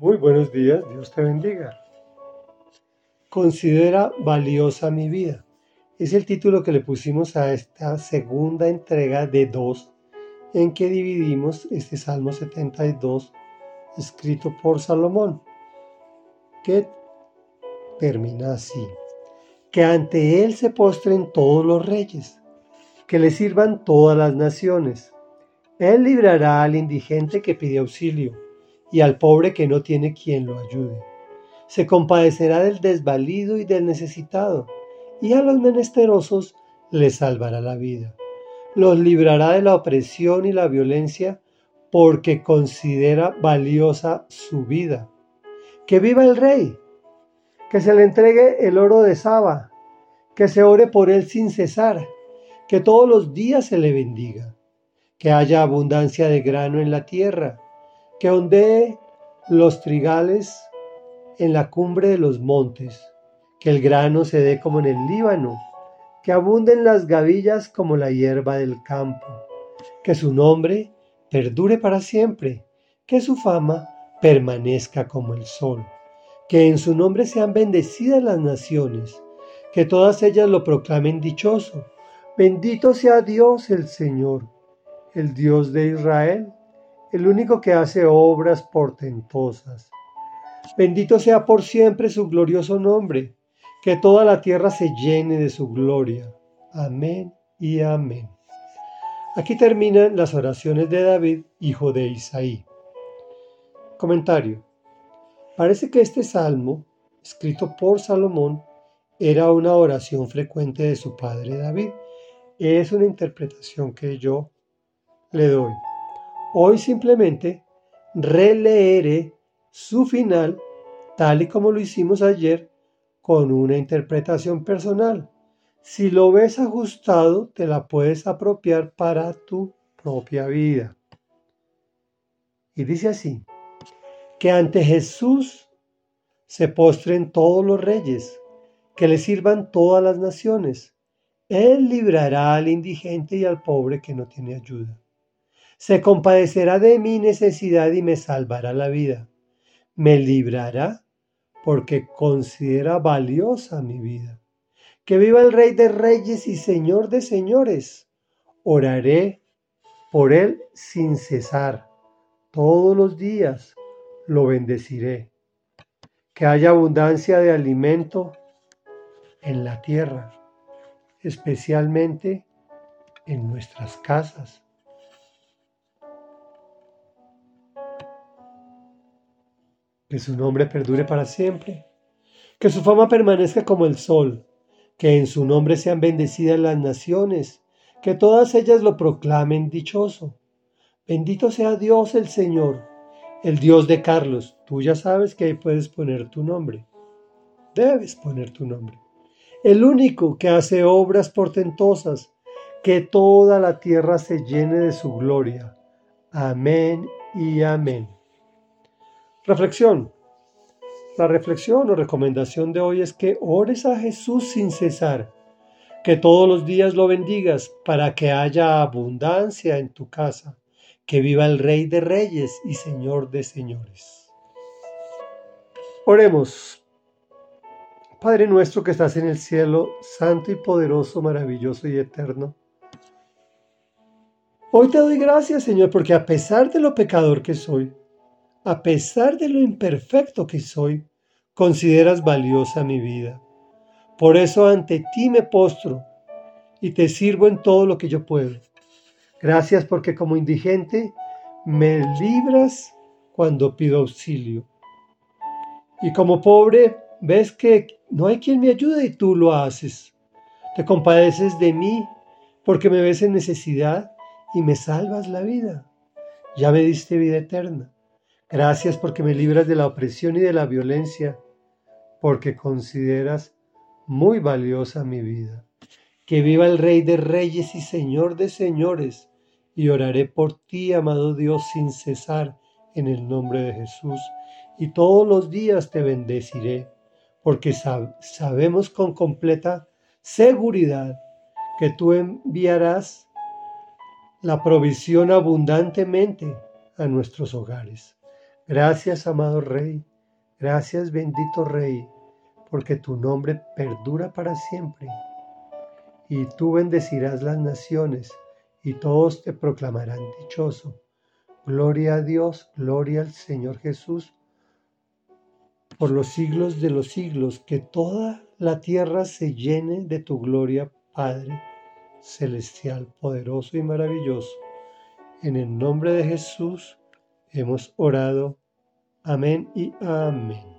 Muy buenos días, Dios te bendiga. Considera valiosa mi vida. Es el título que le pusimos a esta segunda entrega de dos en que dividimos este Salmo 72 escrito por Salomón, que termina así. Que ante él se postren todos los reyes, que le sirvan todas las naciones. Él librará al indigente que pide auxilio y al pobre que no tiene quien lo ayude. Se compadecerá del desvalido y del necesitado, y a los menesterosos les salvará la vida. Los librará de la opresión y la violencia, porque considera valiosa su vida. Que viva el rey, que se le entregue el oro de Saba, que se ore por él sin cesar, que todos los días se le bendiga, que haya abundancia de grano en la tierra, que ondee los trigales en la cumbre de los montes, que el grano se dé como en el Líbano, que abunden las gavillas como la hierba del campo, que su nombre perdure para siempre, que su fama permanezca como el sol, que en su nombre sean bendecidas las naciones, que todas ellas lo proclamen dichoso. Bendito sea Dios el Señor, el Dios de Israel el único que hace obras portentosas. Bendito sea por siempre su glorioso nombre, que toda la tierra se llene de su gloria. Amén y amén. Aquí terminan las oraciones de David, hijo de Isaí. Comentario. Parece que este salmo, escrito por Salomón, era una oración frecuente de su padre David. Es una interpretación que yo le doy. Hoy simplemente releeré su final tal y como lo hicimos ayer con una interpretación personal. Si lo ves ajustado, te la puedes apropiar para tu propia vida. Y dice así, que ante Jesús se postren todos los reyes, que le sirvan todas las naciones. Él librará al indigente y al pobre que no tiene ayuda se compadecerá de mi necesidad y me salvará la vida. Me librará porque considera valiosa mi vida. Que viva el Rey de Reyes y Señor de Señores. Oraré por él sin cesar. Todos los días lo bendeciré. Que haya abundancia de alimento en la tierra, especialmente en nuestras casas que su nombre perdure para siempre, que su fama permanezca como el sol, que en su nombre sean bendecidas las naciones, que todas ellas lo proclamen dichoso. Bendito sea Dios el Señor, el Dios de Carlos. Tú ya sabes que ahí puedes poner tu nombre. Debes poner tu nombre. El único que hace obras portentosas, que toda la tierra se llene de su gloria. Amén y amén. Reflexión. La reflexión o recomendación de hoy es que ores a Jesús sin cesar, que todos los días lo bendigas para que haya abundancia en tu casa, que viva el Rey de Reyes y Señor de Señores. Oremos. Padre nuestro que estás en el cielo, santo y poderoso, maravilloso y eterno. Hoy te doy gracias, Señor, porque a pesar de lo pecador que soy, a pesar de lo imperfecto que soy, consideras valiosa mi vida. Por eso ante ti me postro y te sirvo en todo lo que yo puedo. Gracias porque como indigente me libras cuando pido auxilio. Y como pobre ves que no hay quien me ayude y tú lo haces. Te compadeces de mí porque me ves en necesidad y me salvas la vida. Ya me diste vida eterna. Gracias porque me libras de la opresión y de la violencia, porque consideras muy valiosa mi vida. Que viva el Rey de Reyes y Señor de Señores, y oraré por ti, amado Dios, sin cesar, en el nombre de Jesús, y todos los días te bendeciré, porque sabemos con completa seguridad que tú enviarás la provisión abundantemente a nuestros hogares. Gracias, amado Rey. Gracias, bendito Rey, porque tu nombre perdura para siempre. Y tú bendecirás las naciones, y todos te proclamarán dichoso. Gloria a Dios, gloria al Señor Jesús, por los siglos de los siglos, que toda la tierra se llene de tu gloria, Padre celestial, poderoso y maravilloso. En el nombre de Jesús hemos orado. Amén y amén.